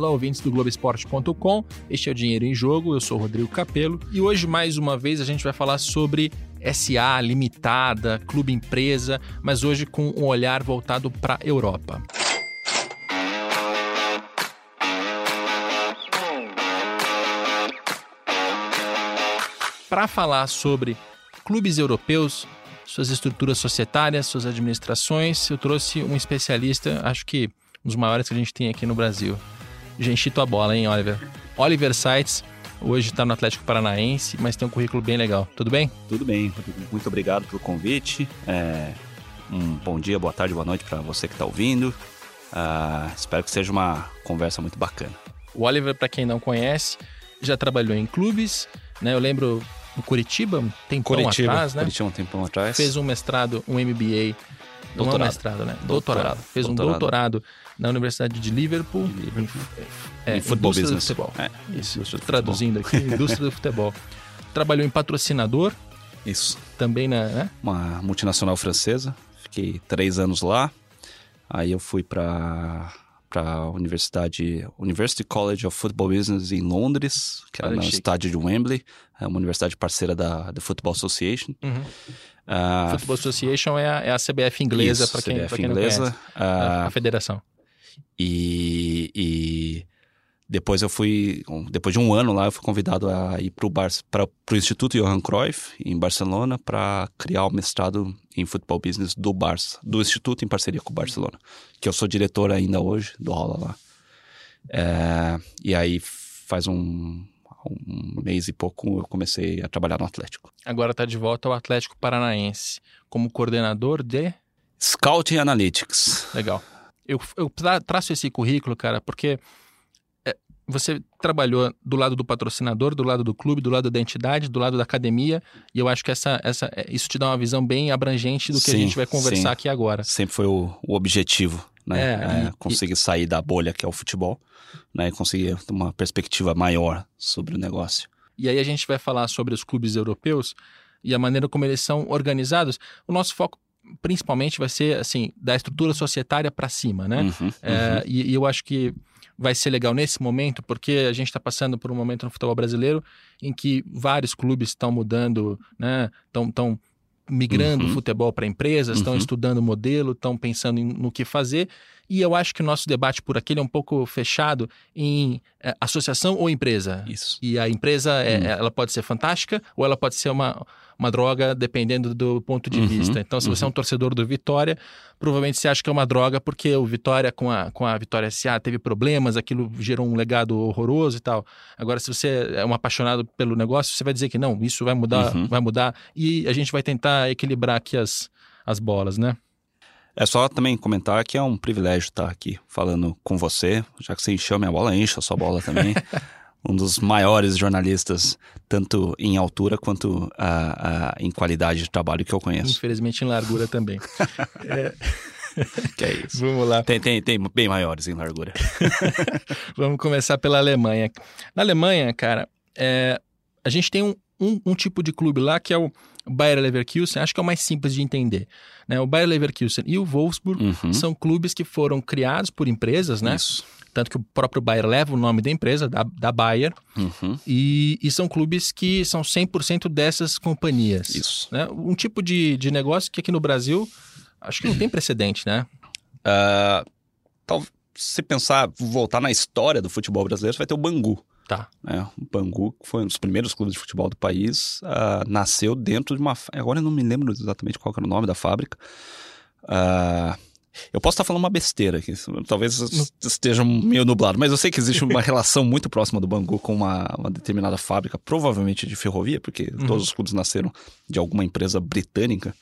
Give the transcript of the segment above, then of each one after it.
Olá, ouvintes do Globoesporte.com. Este é o Dinheiro em Jogo. Eu sou Rodrigo Capello e hoje, mais uma vez, a gente vai falar sobre SA, limitada, clube empresa, mas hoje com um olhar voltado para a Europa. Para falar sobre clubes europeus, suas estruturas societárias, suas administrações, eu trouxe um especialista, acho que um dos maiores que a gente tem aqui no Brasil. Genchito a bola, hein, Oliver? Oliver Sites, hoje está no Atlético Paranaense, mas tem um currículo bem legal. Tudo bem? Tudo bem, muito obrigado pelo convite. É, um bom dia, boa tarde, boa noite para você que está ouvindo. Uh, espero que seja uma conversa muito bacana. O Oliver, para quem não conhece, já trabalhou em clubes, né? Eu lembro no Curitiba, um tempão Curitiba, atrás, né? Curitiba um tempão atrás. Fez um mestrado, um MBA. Doutorado. Não é mestrado, né? Doutorado. Doutorado. Fez doutorado. um doutorado na Universidade de Liverpool. De Liverpool. É, em futebol indústria business. do futebol. É, Isso, traduzindo aqui, indústria do futebol. Trabalhou em patrocinador, Isso. também na, né? Uma multinacional francesa. Fiquei três anos lá. Aí eu fui para para a universidade University College of Football Business em Londres, que era no chique. estádio de Wembley, é uma universidade parceira da, da Football Association. Uhum. Ah, Football Association é a, é a CBF inglesa, para quem, CBF pra quem não inglesa. conhece. A, a federação. E, e depois eu fui, depois de um ano lá, eu fui convidado a ir para o Instituto Johan Cruyff, em Barcelona, para criar o mestrado em futebol business do Barça, do Instituto em parceria com o Barcelona, que eu sou diretor ainda hoje, do aula lá. É, e aí faz um, um mês e pouco eu comecei a trabalhar no Atlético. Agora está de volta ao Atlético Paranaense como coordenador de. Scouting Analytics. Legal. Eu, eu tra- traço esse currículo, cara, porque é, você trabalhou do lado do patrocinador, do lado do clube, do lado da entidade, do lado da academia, e eu acho que essa, essa, é, isso te dá uma visão bem abrangente do que a Sim, gente vai conversar sim. aqui agora. sempre foi o, o objetivo, né? É, É, e- conseguir sair da bolha que é o futebol, né? E conseguir ter uma perspectiva maior sobre o negócio. E aí a gente vai falar sobre os clubes europeus e a maneira como eles são organizados. O nosso foco principalmente vai ser assim da estrutura societária para cima, né? Uhum, É, e, e eu acho que vai ser legal nesse momento, porque a gente está passando por um momento no futebol brasileiro em que vários clubes estão mudando, né? Estão migrando Uhum. o futebol para empresas, estão Uhum. estudando o modelo, estão pensando em- no que fazer. E eu acho que o nosso debate por aqui ele é um pouco fechado em é, associação ou empresa. Isso. E a empresa, é- Hum. ela pode ser fantástica ou ela pode ser uma, uma droga, dependendo do ponto de Uhum, vista. Então, se você é um torcedor do Vitória, provavelmente você acha que é uma droga porque o Vitória, com a, com a Vitória SA, teve problemas, aquilo gerou um legado horroroso e tal. Agora, se você é um apaixonado pelo negócio, você vai dizer que não, isso vai mudar, Uhum. vai mudar. E a gente vai tentar equilibrar aqui as, as bolas, né? É só também comentar que é um privilégio estar aqui falando com você, já que você encheu minha bola, encha a sua bola também. um dos maiores jornalistas, tanto em altura quanto ah, ah, em qualidade de trabalho que eu conheço. Infelizmente, em largura também. Que é isso. Vamos lá. Tem, tem, tem bem maiores em largura. Vamos começar pela Alemanha. Na Alemanha, cara, é, a gente tem um, um, um tipo de clube lá que é o Bayer Leverkusen, acho que é o mais simples de entender. Né? O Bayer Leverkusen e o Wolfsburg Uhum. são clubes que foram criados por empresas, né? Isso. Tanto que o próprio Bayer leva o nome da empresa, da, da Bayer, Uhum. e, e são clubes que são 100% dessas companhias. Isso. Né? Um tipo de, de negócio que aqui no Brasil, acho que não tem precedente, né? Ah, tal- se pensar, voltar na história do futebol brasileiro, você vai ter o Bangu. Tá. né? O Bangu, que foi um dos primeiros clubes de futebol do país, ah, nasceu dentro de uma. Agora eu não me lembro exatamente qual era o nome da fábrica. Ah, eu posso estar falando uma besteira aqui, talvez esteja meio nublado, mas eu sei que existe uma relação muito próxima do Bangu com uma, uma determinada fábrica, provavelmente de ferrovia, porque Uhum. todos os clubes nasceram de alguma empresa britânica.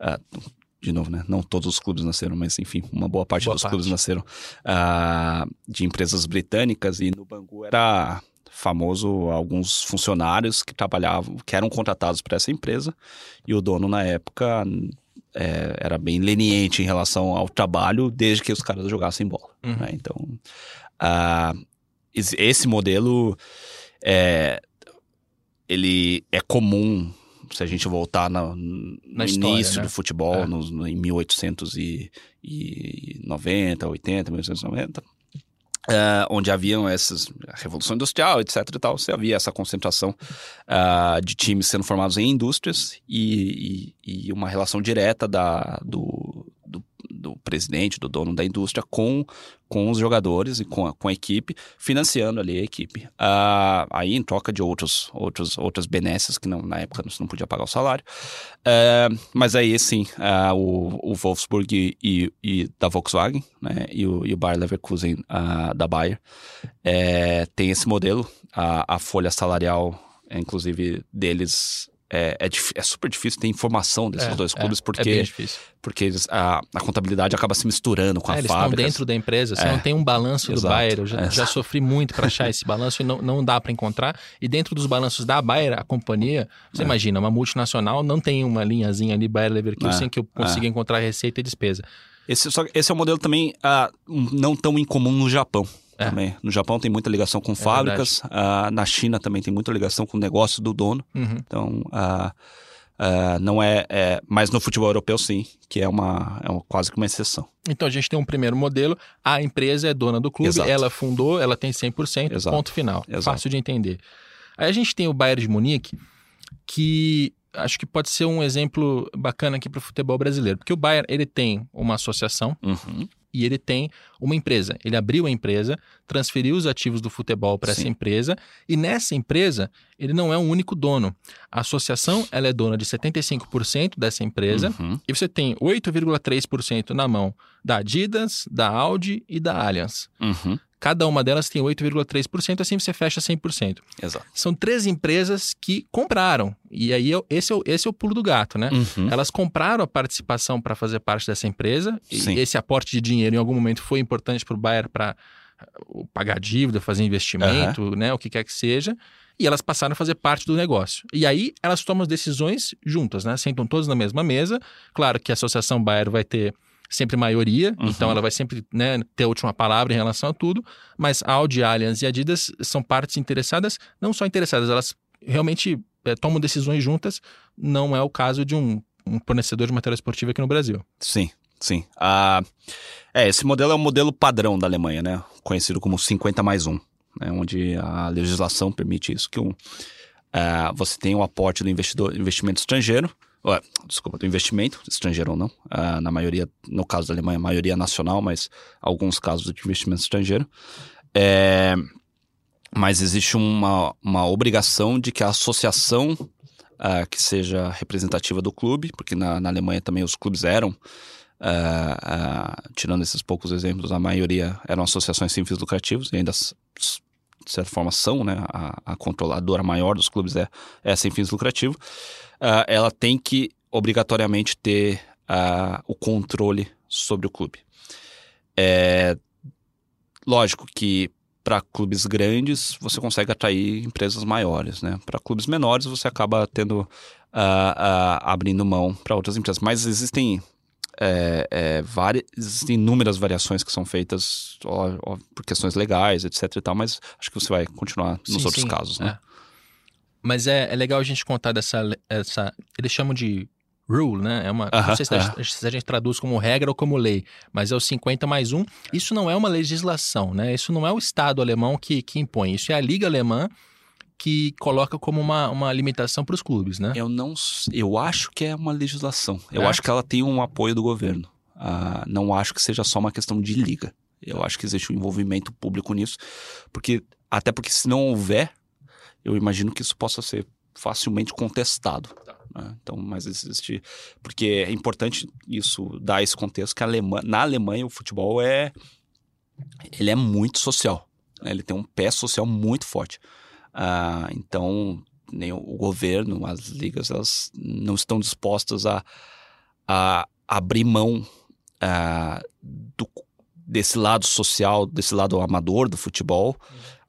Ah, de novo, né? Não todos os clubes nasceram, mas enfim, uma boa parte Boa dos parte. clubes nasceram ah, de empresas britânicas e no Bangu era famoso alguns funcionários que trabalhavam, que eram contratados por essa empresa e o dono na época é, era bem leniente em relação ao trabalho desde que os caras jogassem bola. Uhum. né? Então, ah, esse- esse modelo é, ele é comum se a gente voltar na- no Na história, início né? do futebol, É. nos- no- em 1890, 80, 1890. Uh, onde haviam essas revolução industrial, etc. e tal, você havia essa concentração uh, de times sendo formados em indústrias e, e, e uma relação direta da, do, do, presidente, do dono da indústria com, com os jogadores e com a, com a equipe, financiando ali a equipe. Uh, aí em troca de outros, outros, outras benesses que não, na época você não podia pagar o salário. mas aí sim, o, o Wolfsburg e, e, e, da Volkswagen né, e, o, e o Bayer Leverkusen da Bayer. É, tem esse modelo, a, a folha salarial, inclusive, deles é, é, é, super difícil ter informação desses é, dois é, clubes, porque, é porque eles, a, a, contabilidade acaba se misturando com a eles fábrica. Eles estão dentro da empresa, você não tem um balanço Exato. do Bayer. Eu já, já sofri muito para achar esse balanço e não, não dá para encontrar. E dentro dos balanços da Bayer, a companhia, você imagina, uma multinacional não tem uma linhazinha ali, Bayer Leverkusen, que eu consiga encontrar receita e despesa. Esse, só, esse é um modelo também uh, não tão incomum no Japão. É. Também. No Japão tem muita ligação com é fábricas. Uh, na China também tem muita ligação com o negócio do dono. Uhum. Então, uh, não é, é. Mas no futebol europeu, sim, que é uma, é uma, quase que uma exceção. Então a gente tem um primeiro modelo. A empresa é dona do clube, Exato. ela fundou, ela tem 100%, Exato. ponto final. Exato. Fácil de entender. Aí a gente tem o Bayern de Munique, que acho que pode ser um exemplo bacana aqui para o futebol brasileiro, porque o Bayern ele tem uma associação uhum. E ele tem uma empresa. Ele abriu a empresa, transferiu os ativos do futebol para essa empresa e nessa empresa ele não é um único dono. A associação ela é dona de 75% dessa empresa uhum. e você tem 8,3% na mão da Adidas, da Audi e da Allianz. Uhum. Cada uma delas tem 8,3%, assim você fecha 100%. Exato. São três empresas que compraram. E aí esse é o, esse é o pulo do gato, né? Uhum. Elas compraram a participação para fazer parte dessa empresa. Sim. E esse aporte de dinheiro em algum momento foi importante para o Bayer para pagar dívida, fazer investimento, uhum. né? O que quer que seja. E elas passaram a fazer parte do negócio. E aí elas tomam as decisões juntas, né? Sentam todos na mesma mesa. Claro que a Associação Bayer vai ter sempre maioria, uhum. então ela vai sempre né, ter a última palavra em relação a tudo, mas Audi, Allianz e Adidas são partes interessadas, não só interessadas, elas realmente é, tomam decisões juntas, não é o caso de um, um fornecedor de matéria esportiva aqui no Brasil. Sim, sim. Ah, é, esse modelo é o modelo padrão da Alemanha, né? conhecido como 50 mais 1, né? onde a legislação permite isso, que um, uh, você tem o aporte do investidor, investimento estrangeiro, desculpa, do investimento, estrangeiro ou não, uh, na maioria, no caso da Alemanha, maioria nacional, mas alguns casos de investimento estrangeiro. É, mas existe uma, uma obrigação de que a associação uh, que seja representativa do clube, porque na, na Alemanha também os clubes eram, uh, tirando esses poucos exemplos, a maioria eram associações sem fins lucrativos, e ainda de certa forma são, né? A, a controladora maior dos clubes é, é sem fins lucrativos uh, ela tem que obrigatoriamente ter uh, o controle sobre o clube. É lógico que para clubes grandes você consegue atrair empresas maiores, né? Para clubes menores você acaba tendo uh, abrindo mão para outras empresas, mas existem é, é, várias, existem inúmeras variações que são feitas ó, ó, por questões legais, etc e tal, mas acho que você vai continuar nos sim, outros sim, casos, né? É. Mas é, é legal a gente contar dessa. Essa, eles chamam de rule, né? É uma, uh -huh, não sei se, uh -huh. a, se, a, gente traduz como regra ou como lei, mas é o 50 mais 1. Isso não é uma legislação, né? Isso não é o Estado alemão que, que impõe. Isso é a Liga Alemã que coloca como uma, uma limitação para os clubes, né? Eu não. Eu acho que é uma legislação. Eu é? acho que ela tem um apoio do governo. Uh, não acho que seja só uma questão de liga. Eu acho que existe um envolvimento público nisso, porque até porque se não houver eu imagino que isso possa ser facilmente contestado. Tá. Né? Então, mas existe. Porque é importante isso dar esse contexto que Alemanha, na Alemanha o futebol é. Ele é muito social. Né? Ele tem um pé social muito forte. Ah, então, nem o governo, as ligas, elas não estão dispostas a, a abrir mão ah, do, desse lado social, desse lado amador do futebol,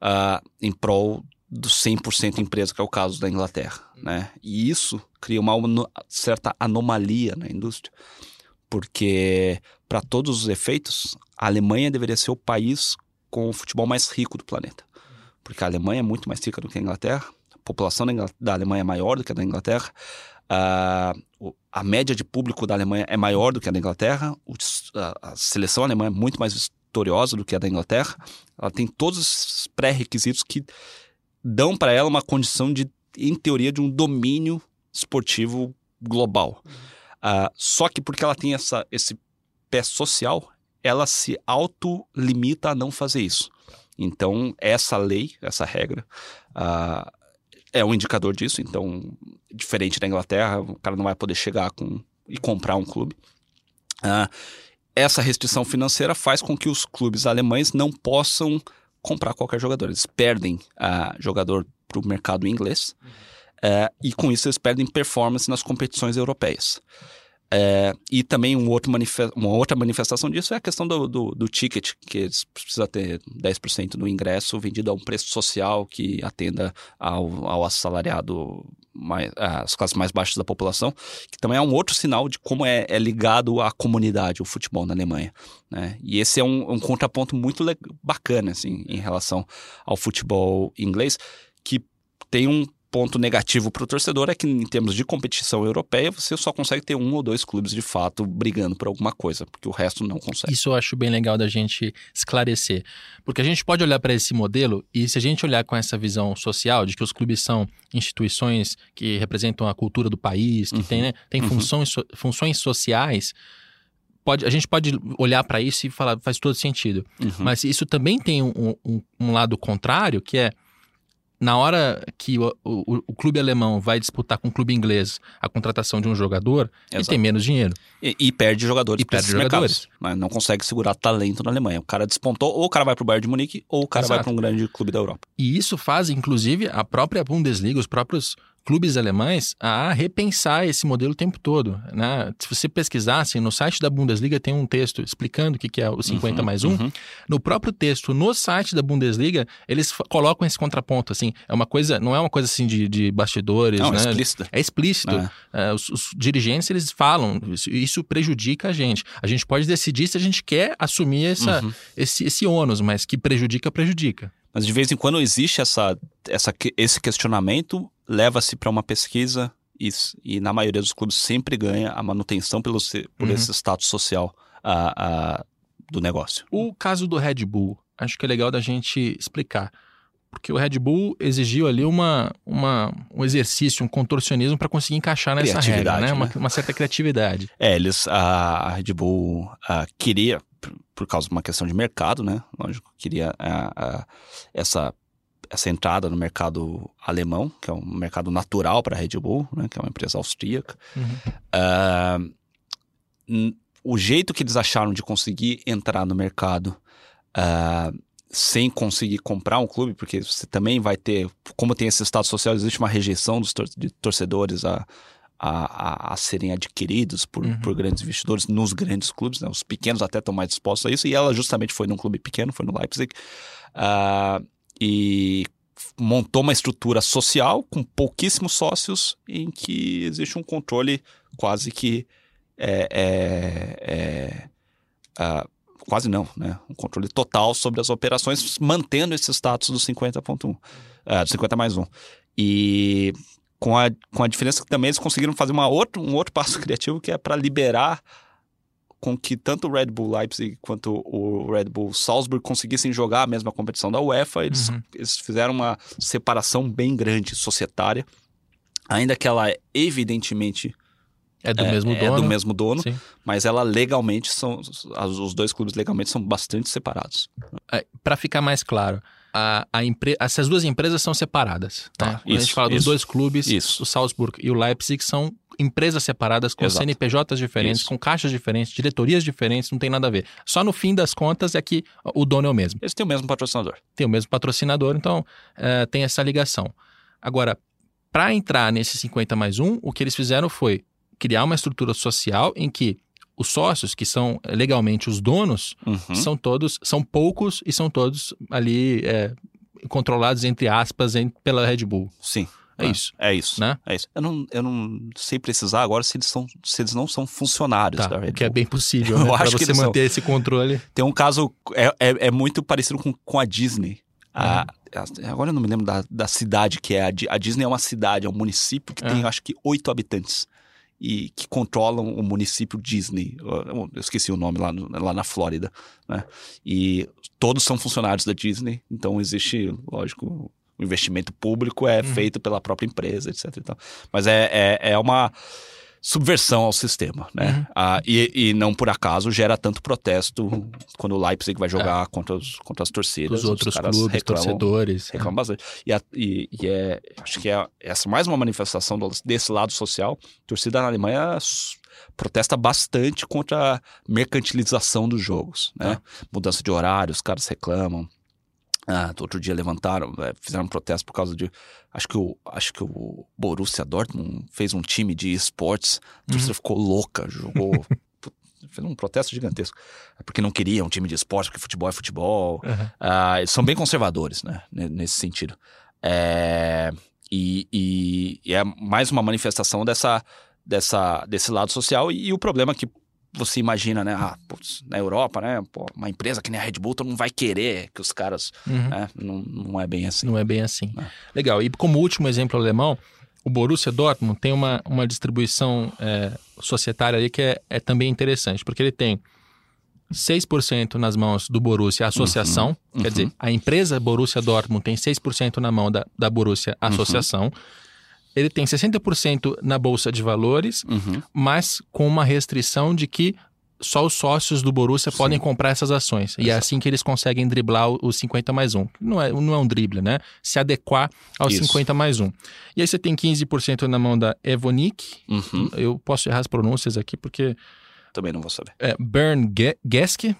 ah, em prol do 100% empresa, que é o caso da Inglaterra. Né? E isso cria uma certa anomalia na indústria, porque, para todos os efeitos, a Alemanha deveria ser o país com o futebol mais rico do planeta. Porque a Alemanha é muito mais rica do que a Inglaterra, a população da Alemanha é maior do que a da Inglaterra, a, a média de público da Alemanha é maior do que a da Inglaterra, a, a seleção alemã é muito mais vitoriosa do que a da Inglaterra. Ela tem todos os pré-requisitos que dão para ela uma condição de, em teoria, de um domínio esportivo global. Uh, só que porque ela tem essa, esse pé social, ela se autolimita a não fazer isso. Então, essa lei, essa regra, uh, é um indicador disso. Então, diferente da Inglaterra, o cara não vai poder chegar com, e comprar um clube. Uh, essa restrição financeira faz com que os clubes alemães não possam comprar qualquer jogador. Eles perdem uh, jogador para o mercado inglês uhum. uh, e com isso eles perdem performance nas competições europeias. É, e também um outro uma outra manifestação disso é a questão do, do, do ticket, que precisa ter 10% do ingresso vendido a um preço social que atenda ao, ao assalariado, mais, as classes mais baixas da população, que também é um outro sinal de como é, é ligado à comunidade, o futebol na Alemanha. Né? E esse é um, um contraponto muito bacana assim, em relação ao futebol inglês, que tem um ponto negativo para o torcedor é que, em termos de competição europeia, você só consegue ter um ou dois clubes de fato brigando por alguma coisa, porque o resto não consegue. Isso eu acho bem legal da gente esclarecer. Porque a gente pode olhar para esse modelo e, se a gente olhar com essa visão social, de que os clubes são instituições que representam a cultura do país, que uhum. tem, né, tem uhum. funções, funções sociais. Pode, a gente pode olhar para isso e falar faz todo sentido. Uhum. Mas isso também tem um, um, um lado contrário, que é na hora que o, o, o, clube alemão vai disputar com o clube inglês a contratação de um jogador, Exato. ele tem menos dinheiro. E, e perde jogadores. E perde jogadores. mas não consegue segurar talento na Alemanha. O cara despontou, ou o cara vai para o Bayern de Munique, ou o cara Exato. vai para um grande clube da Europa. E isso faz, inclusive, a própria Bundesliga, os próprios clubes alemães a repensar esse modelo o tempo todo. Né? Se você pesquisar, assim, no site da Bundesliga tem um texto explicando o que é o 50 uhum, mais 1. Uhum. No próprio texto, no site da Bundesliga, eles colocam esse contraponto. Assim, é uma coisa, não é uma coisa assim de, de bastidores. Não, é né? é explícito. É explícito. É. É, os, os, dirigentes eles falam, isso, isso, prejudica a gente. A gente pode decidir se a gente quer assumir essa, uhum. esse, esse ônus, mas que prejudica, prejudica. Mas de vez em quando existe essa, essa, esse questionamento leva-se para uma pesquisa e, e, na maioria dos clubes sempre ganha a manutenção pelo, por uhum. esse status social a, a, do negócio. O caso do Red Bull, acho que é legal da gente explicar. Porque o Red Bull exigiu ali uma, uma, um exercício, um contorcionismo para conseguir encaixar nessa regra, né? né? Uma, uma, certa criatividade. É, eles, a, a Red Bull a, queria, por, causa de uma questão de mercado, né? Lógico, queria a, essa essa entrada no mercado alemão, que é um mercado natural para a Red Bull, né, que é uma empresa austríaca. Uhum. Uh, o jeito que eles acharam de conseguir entrar no mercado uh, sem conseguir comprar um clube, porque você também vai ter, como tem esse estado social, existe uma rejeição dos tor de torcedores a, a, a, a, serem adquiridos por, uhum. por grandes investidores nos grandes clubes, né? os pequenos até estão mais dispostos a isso, e ela justamente foi num clube pequeno, foi no Leipzig. Uh, e montou uma estrutura social com pouquíssimos sócios em que existe um controle quase que é, é, é, uh, quase não, né? Um controle total sobre as operações, mantendo esse status do 50.1, uh, do 50 mais 1. E com a, com a diferença que também eles conseguiram fazer uma outro, um outro passo criativo que é para liberar com que tanto o Red Bull Leipzig quanto o Red Bull Salzburg conseguissem jogar a mesma competição da UEFA. Eles, uhum. eles fizeram uma separação bem grande societária, ainda que ela evidentemente é do é, mesmo dono. É do mesmo dono, Sim. mas ela legalmente são. Os dois clubes legalmente são bastante separados. É, Para ficar mais claro, a, a empre... essas duas empresas são separadas. Tá? Né? Quando isso, a gente fala isso, dos dois clubes, isso. o Salzburg e o Leipzig são empresas separadas, com Exato. CNPJs diferentes, Isso. com caixas diferentes, diretorias diferentes, não tem nada a ver. Só no fim das contas é que o dono é o mesmo. Eles têm o mesmo patrocinador. Tem o mesmo patrocinador, então é, tem essa ligação. Agora, para entrar nesse 50 mais 1, o que eles fizeram foi criar uma estrutura social em que os sócios, que são legalmente os donos, uhum. são todos, são poucos e são todos ali é, controlados, entre aspas, em, pela Red Bull. Sim. É, é isso. É isso. Né? É isso. Eu não, eu não sei precisar agora se eles, são, se eles não são funcionários tá, da Red Bull. Que é bem possível, né? eu acho que você manter são. esse controle. Tem um caso, é, é, é muito parecido com, com a Disney. A, uhum. a, agora eu não me lembro da, da cidade que é. A, a Disney é uma cidade, é um município que tem, é. acho que, oito habitantes. E que controlam o município Disney. Eu esqueci o nome lá, no, lá na Flórida, né? E todos são funcionários da Disney, então existe, lógico, o investimento público é uhum. feito pela própria empresa, etc. Então, mas é, é, é uma subversão ao sistema, né? Uhum. Ah, e, e, não por acaso gera tanto protesto quando o Leipzig vai jogar é. contra, os, contra as torcidas. Os outros clubes, reclamam, torcedores. É. Reclamam é. bastante. E, a, e, e, é, acho que é essa mais uma manifestação desse lado social. A torcida na Alemanha protesta bastante contra a mercantilização dos jogos, né? É. Mudança de horário, os caras reclamam. Ah, outro dia levantaram, é, fizeram um protesto por causa de. Acho que o, acho que o Borussia Dortmund fez um time de esportes. A torcida uhum. ficou louca, jogou. fez um protesto gigantesco. É porque não queria um time de esporte, porque futebol é futebol. Uhum. Ah, eles são bem conservadores, né? Nesse sentido. É, e, e, e, é mais uma manifestação dessa, dessa, desse lado social. E, e o problema é que você imagina, né? Ah, putz, na Europa, né? Pô, uma empresa que nem a Red Bull, não vai querer que os caras. Uhum. Né? Não, não é bem assim. Não é bem assim. É. Legal. E como último exemplo alemão, o Borussia Dortmund tem uma, uma distribuição é, societária ali que é, é também interessante, porque ele tem 6% nas mãos do Borussia Associação, uhum, quer uhum. dizer, a empresa Borussia Dortmund tem 6% na mão da, da Borussia uhum. Associação. Uhum ele tem 60% na bolsa de valores, uhum. mas com uma restrição de que só os sócios do Borussia Sim. podem comprar essas ações. Exato. E é assim que eles conseguem driblar os 50 mais 1. Não é, não é um drible, né? Se adequar aos Isso. 50 mais 1. E aí você tem 15% na mão da Evonik. Uhum. Eu posso errar as pronúncias aqui porque... Também não vou saber. É Bern Geske,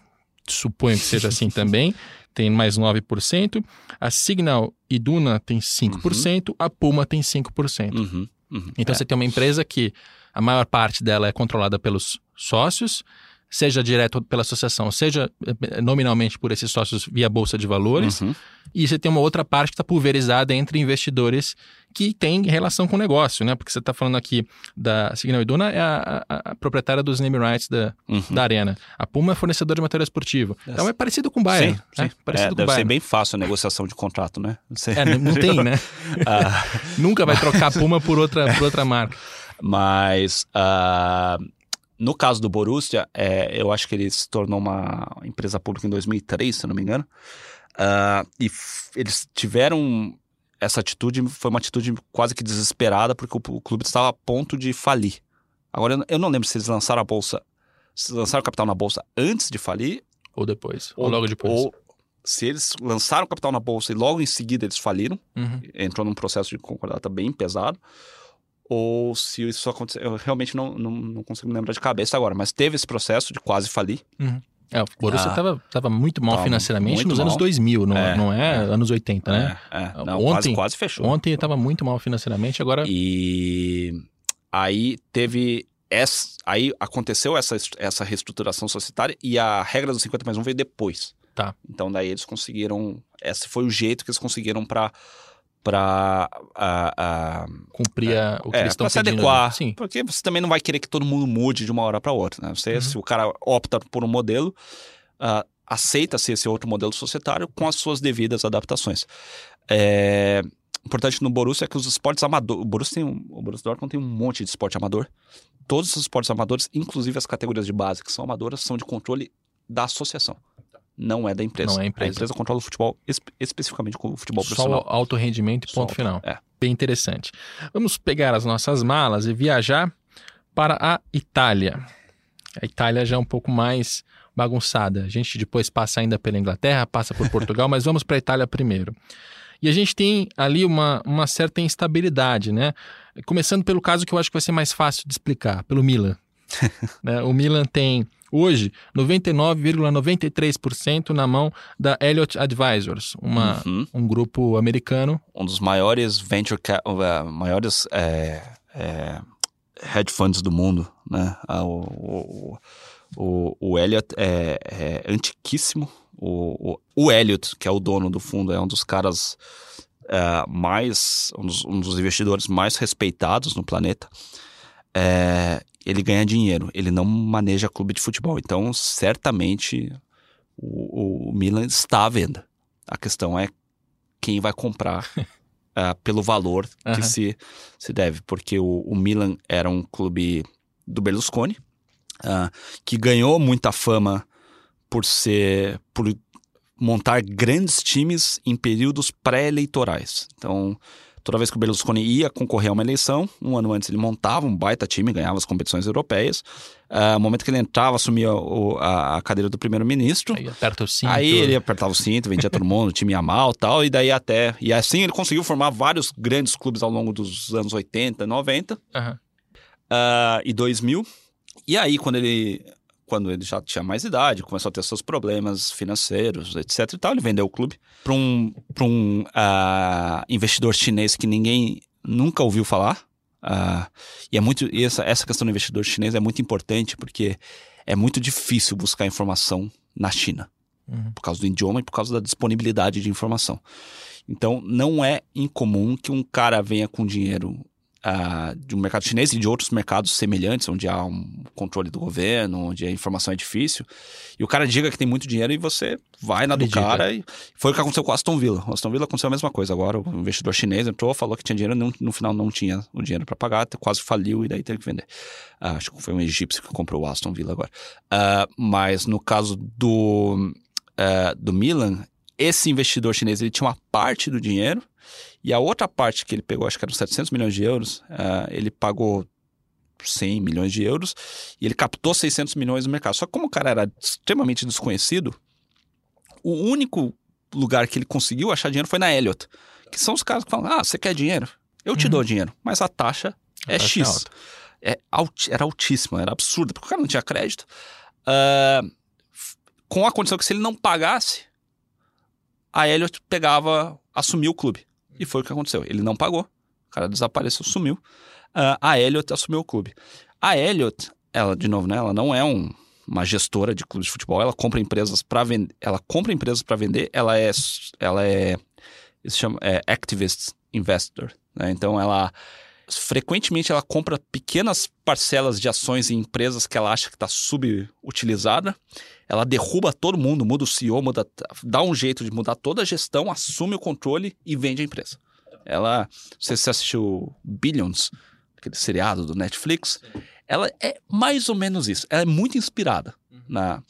suponho que seja assim também tem mais 9%, a Signal Iduna tem 5%, uhum. a Puma tem 5%. Uhum. Uhum. Então é. você tem uma empresa que a maior parte dela é controlada pelos sócios, seja direto pela associação, seja eh, nominalmente por esses sócios via bolsa de valores. Uhum. E você tem uma outra parte que está pulverizada entre investidores que tem relação com o negócio, né? Porque você está falando aqui da Signal Iduna é a, a, a, proprietária dos name rights da, uhum. da Arena. A Puma é fornecedora de material esportivo. Então é parecido com o Bayern. Sim, né? sim. Parecido é, com deve Bayern. ser bem fácil a negociação de contrato, né? Você... É, não tem, né? ah. Nunca vai trocar a Puma por outra, por outra marca. Mas... Uh no caso do Borussia, é, eu acho que ele se tornou uma empresa pública em 2003, se não me engano. Uh, e eles tiveram essa atitude, foi uma atitude quase que desesperada, porque o, o clube estava a ponto de falir. Agora, eu não lembro se eles lançaram a bolsa, se lançaram o capital na bolsa antes de falir. Ou depois, ou, ou logo depois. Ou se eles lançaram o capital na bolsa e logo em seguida eles faliram, uhum. entrou num processo de concordata bem pesado ou se isso aconteceu. Eu realmente não, não, não, consigo me lembrar de cabeça agora, mas teve esse processo de quase falir. Uhum. É, o Borussia estava ah, muito mal financeiramente muito nos mal. anos 2000, não é, não é, é, anos 80, né? É, é. Não, ontem, quase, quase fechou. Ontem estava muito mal financeiramente, agora... E aí teve... Essa, aí aconteceu essa, essa reestruturação societária e a regra dos 50 mais 1 veio depois. Tá. Então daí eles conseguiram... Esse foi o jeito que eles conseguiram para para cumprir a, o que é, eles estão se adequar. Sim. Porque você também não vai querer que todo mundo mude de uma hora para outra. Né? Você, uhum. Se o cara opta por um modelo, uh, aceita-se esse outro modelo societário com as suas devidas adaptações. É, importante no Borussia é que os esportes amadores. O Borussia, tem um, o Borussia Dortmund tem um monte de esporte amador. Todos os esportes amadores, inclusive as categorias de base que são amadoras, são de controle da associação não é da empresa. Não é a empresa. A empresa controla o futebol, espe especificamente com o futebol Só profissional. Só alto rendimento e ponto Só final. É. Bem interessante. Vamos pegar as nossas malas e viajar para a Itália. A Itália já é um pouco mais bagunçada. A gente depois passa ainda pela Inglaterra, passa por Portugal, mas vamos para a Itália primeiro. E a gente tem ali uma, uma certa instabilidade, né? Começando pelo caso que eu acho que vai ser mais fácil de explicar, pelo Milan. né? O Milan tem hoje 99,93% na mão da Elliott Advisors, uma, uhum. um grupo americano. Um dos maiores venture uh, maiores é, é, hedge funds do mundo, né? Ah, o, o, o, o Elliott é, é antiquíssimo. O, o, o Elliott, que é o dono do fundo, é um dos caras é, mais, um dos, um dos investidores mais respeitados no planeta. É, ele ganha dinheiro, ele não maneja clube de futebol. Então, certamente, o, o Milan está à venda. A questão é quem vai comprar uh, pelo valor que se, se deve, porque o, o Milan era um clube do Berlusconi, ah, que ganhou muita fama por ser por montar grandes times em períodos pré-eleitorais. Então, toda vez que o Berlusconi ia concorrer a uma eleição, um ano antes ele montava um baita time, ganhava as competições europeias. Ah, no momento que ele entrava, assumia o- a, a cadeira do primeiro-ministro. Aí aperta o cinto. Aí ele apertava o cinto, vendia todo mundo, o time ia mal tal, e daí até. E assim ele conseguiu formar vários grandes clubes ao longo dos anos 80, 90 Aham. ah, e 2000. E aí, quando ele, quando ele já tinha mais idade, começou a ter seus problemas financeiros, etc e tal, ele vendeu o clube para um, pra um ah, investidor chinês que ninguém nunca ouviu falar. Ah, e é muito e essa, essa questão do investidor chinês é muito importante porque é muito difícil buscar informação na China Uhum. por causa do idioma e por causa da disponibilidade de informação. Então, não é incomum que um cara venha com dinheiro ah, de um mercado chinês e de outros mercados semelhantes, onde há um controle do governo, onde a informação é difícil, e o cara diga que tem muito dinheiro e você vai na do Acredita. cara. E foi o que aconteceu com o Aston Villa. O Aston Villa aconteceu a mesma coisa. Agora, o investidor chinês entrou, falou que tinha dinheiro, não- no final não tinha o dinheiro para pagar, quase faliu e daí teve que vender. Ah, acho que foi um egípcio que comprou o Aston Villa agora. Ah, mas no caso do eh, do Milan, esse investidor chinês ele tinha uma parte do dinheiro e a outra parte que ele pegou, acho que eram 700 milhões de euros, eh, ele pagou 100 milhões de euros e ele captou 600 milhões no mercado. Só que como o cara era extremamente desconhecido, o único lugar que ele conseguiu achar dinheiro foi na Elliott, que são os caras que falam, ah, você quer dinheiro? Eu te Uhum. dou dinheiro, mas a taxa A é taxa é X. alta. É alti- era altíssima, era absurda, porque o cara não tinha crédito. F- com a condição que se ele não pagasse, a Elliot pegava, assumiu o clube. E foi o que aconteceu. Ele não pagou, o cara desapareceu, sumiu. Ah, a Elliot assumiu o clube. A Elliot, ela, de novo, né, ela não é um- uma gestora de clubes de futebol, ela compra empresas para vender, ela compra empresas para vender, ela é ela é isso chama é activist investor, né? Então ela frequentemente ela compra pequenas parcelas de ações em empresas que ela acha que está subutilizada. Ela derruba todo mundo, muda o CEO, muda, dá um jeito de mudar toda a gestão, assume o controle e vende a empresa. Ela, não sei se você assistiu Billions, aquele seriado do Netflix, ela é mais ou menos isso. Ela é muito inspirada na.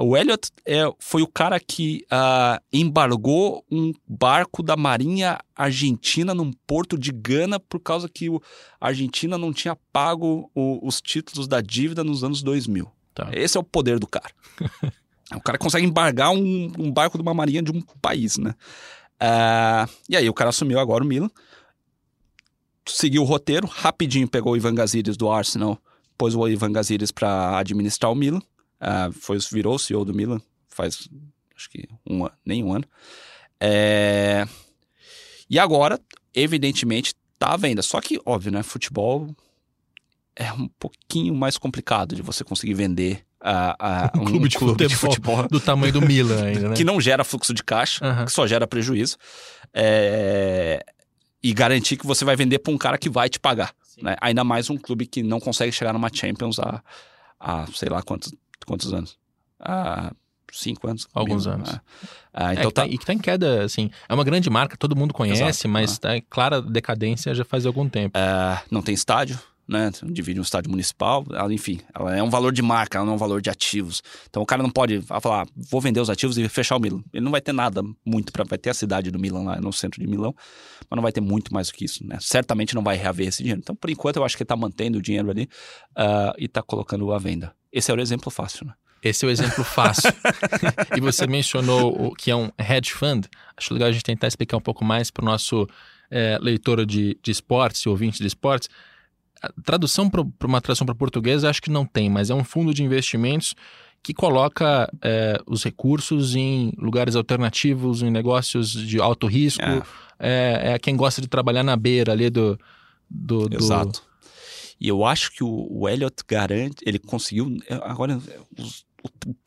O Elliot é, foi o cara que ah, embargou um barco da Marinha Argentina num porto de Gana por causa que o, a Argentina não tinha pago o- os títulos da dívida nos anos 2000. Tá. Esse é o poder do cara. o cara consegue embargar um, um barco de uma marinha de um país, né? Ah, e aí o cara assumiu agora o Milan, seguiu o roteiro, rapidinho pegou o Ivan Gazidis do Arsenal, pôs o Ivan Gazidis para administrar o Milan, ah, foi, virou o CEO do Milan faz acho que um, nem um ano. É, E agora, evidentemente, tá à venda. Só que, óbvio, né? Futebol é um pouquinho mais complicado de você conseguir vender a, a- Um clube de futebol. Do tamanho do Milan ainda, né? que não gera fluxo de caixa, Aham. que só gera prejuízo. É, E garantir que você vai vender para um cara que vai te pagar. né? Ainda mais um clube que não consegue chegar numa Champions há, há sei lá quantos, quantos anos. Há cinco anos. Alguns mínimo, anos. né? Ah, É, então que tá, tá, e que tá em queda, assim. É uma grande marca, todo mundo conhece, Exato, mas é. tá em clara decadência já faz algum tempo. Ah, não tem estádio, né? Divide um estádio municipal, ela, enfim, ela é um valor de marca, ela não é um valor de ativos. Então o cara não pode falar, vou vender os ativos e fechar o Milan. Ele não vai ter nada muito para vai ter a cidade do Milan lá no centro de Milão, mas não vai ter muito mais do que isso, né? Certamente não vai reaver esse dinheiro. Então por enquanto eu acho que ele tá mantendo o dinheiro ali ah, e tá colocando à venda. Esse é o exemplo fácil, né? Esse é o exemplo fácil. e você mencionou o que é um hedge fund. Acho legal a gente tentar explicar um pouco mais para o nosso é, leitor de, de esportes ouvinte de esportes. A tradução para uma tradução para português acho que não tem, mas é um fundo de investimentos que coloca é, os recursos em lugares alternativos, em negócios de alto risco. É. É, é quem gosta de trabalhar na beira ali do. do, do- Exato. E eu acho que o, o Elliot garante, ele conseguiu. é, Agora, os-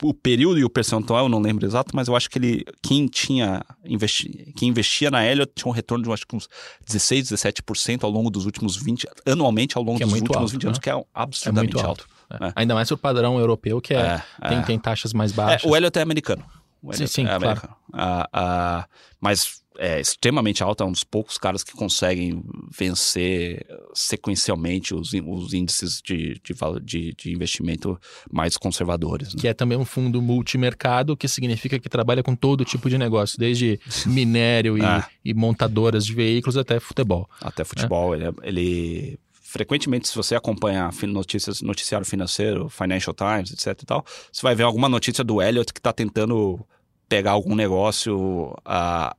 o, o período e o percentual eu não lembro exato, mas eu acho que ele. Quem tinha. Investi, quem investia na Elliot tinha um retorno de acho que uns 16, 17% ao longo dos últimos 20. anualmente ao longo Que é dos últimos alto, 20 anos, né? que é absurdamente muito alto. É. É. Ainda mais o padrão europeu, que é, É, tem, é. tem taxas mais É, baixas. o Elliot é americano. Sim, Elliot sim, é claro. americano. Ah, ah, mas é extremamente alta, é um dos poucos caras que conseguem vencer sequencialmente os, os índices de, de, de, de investimento mais conservadores. Né? Que é também um fundo multimercado, que significa que trabalha com todo tipo de negócio, desde minério e, ah. e montadoras de veículos até futebol. Até futebol. Ele, é, ele frequentemente, se você acompanha notícias, noticiário financeiro, Financial Times, etc e tal, você vai ver alguma notícia do Elliot que está tentando pegar algum negócio uh,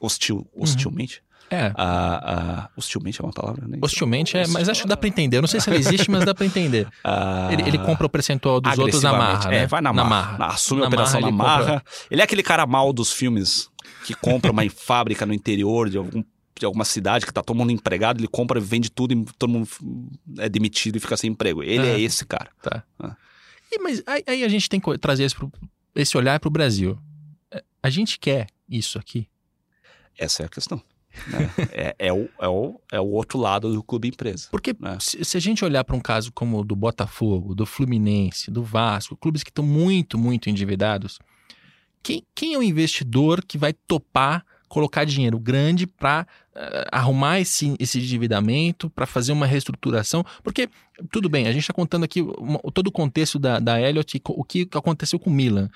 hostil, hostilmente. Uhum. É. Uh, uh, hostilmente é uma palavra, né? Hostilmente é, mas acho que dá para entender. Eu não sei se ela existe, mas dá para entender. Uh, ele, ele, compra o percentual dos outros na marra. É, né? vai na, na marra. marra. Assume na a operação marra, na marra. Ele, compra... ele é aquele cara mal dos filmes que compra uma fábrica no interior de algum de alguma cidade que tá todo mundo empregado, ele compra, vende tudo e todo mundo é demitido e fica sem emprego. Ele é, é esse cara. Tá. Ah. E, mas aí, aí, a gente tem que trazer esse, esse olhar para o Brasil. A gente quer isso aqui? Essa é a questão. Né? é, é, o, é, o, é o outro lado do clube empresa. Porque né? se, se, a gente olhar para um caso como o do Botafogo, do Fluminense, do Vasco, clubes que estão muito, muito endividados, quem, quem é o investidor que vai topar colocar dinheiro grande para uh, eh, arrumar esse, esse endividamento, para fazer uma reestruturação. Porque, tudo bem, a gente está contando aqui uma, todo o contexto da, da Elliott e o que aconteceu com o Milan.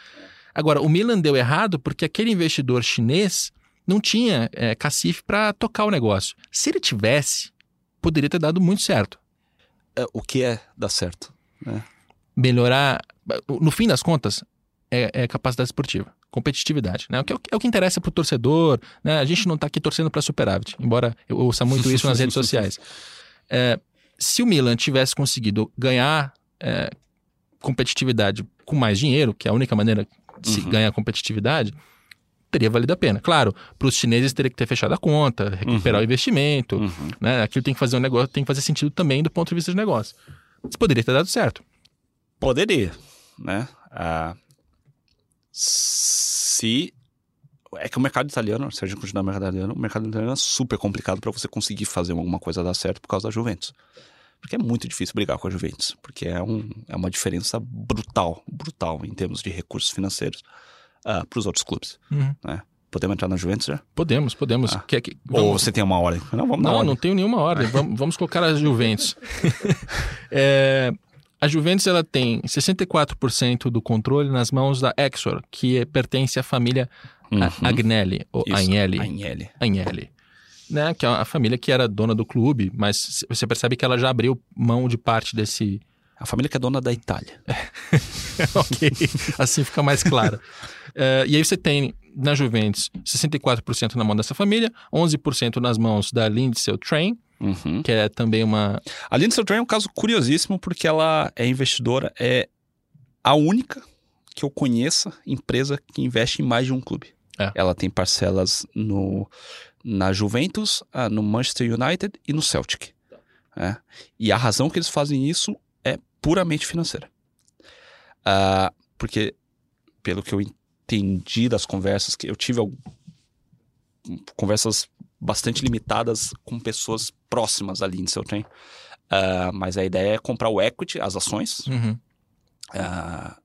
Agora, o Milan deu errado porque aquele investidor chinês não tinha é, cacife para tocar o negócio. Se ele tivesse, poderia ter dado muito certo. É, o que é dar certo? Né? Melhorar. No fim das contas, é, é capacidade esportiva, competitividade. Né? O, que, é o que interessa para o torcedor. Né? A gente não está aqui torcendo para superávit, embora eu ouça muito isso nas redes sociais. É, se o Milan tivesse conseguido ganhar é, competitividade com mais dinheiro, que é a única maneira se uhum. ganha competitividade, teria valido a pena. Claro, para os chineses teria que ter fechado a conta, recuperar uhum. o investimento, uhum. né? Aquilo tem que fazer um negócio, tem que fazer sentido também do ponto de vista de negócio. Mas poderia ter dado certo. Poderia, né? Ah, se é que o mercado italiano, se a gente continuar no mercado italiano, o mercado italiano é super complicado para você conseguir fazer alguma coisa dar certo por causa da Juventus. Porque é muito difícil brigar com a Juventus, porque é, um, é uma diferença brutal, brutal em termos de recursos financeiros uh, ah, para os outros clubes. Uhum. Né? Podemos entrar na Juventus já? Podemos, podemos. Ah. Quer que, vamos... Ou você tem uma ordem? Não, vamos Não, não tenho nenhuma ordem. vamos, vamos colocar a Juventus. é, a Juventus ela tem 64% do controle nas mãos da Exor, que pertence à família uhum. Agnelli, ou Agnelli. Agnelli. Agnelli né, que é a família que era dona do clube, mas você percebe que ela já abriu mão de parte desse. A família que é dona da Itália. ok, assim fica mais claro. uh, e aí você tem na Juventus 64% na mão dessa família, 11% nas mãos da Lindsay Train, uhum. que é também uma. A Lindsay Train é um caso curiosíssimo porque ela é investidora, é a única que eu conheça empresa que investe em mais de um clube. É. Ela tem parcelas no na Juventus, ah, no Manchester United e no Celtic. É. E a razão que eles fazem isso é puramente financeira. Uh, porque, pelo que eu entendi das conversas, que eu tive conversas bastante limitadas com pessoas próximas ali em seu trem. Uh, mas a ideia é comprar o equity, as ações, uhum. uh,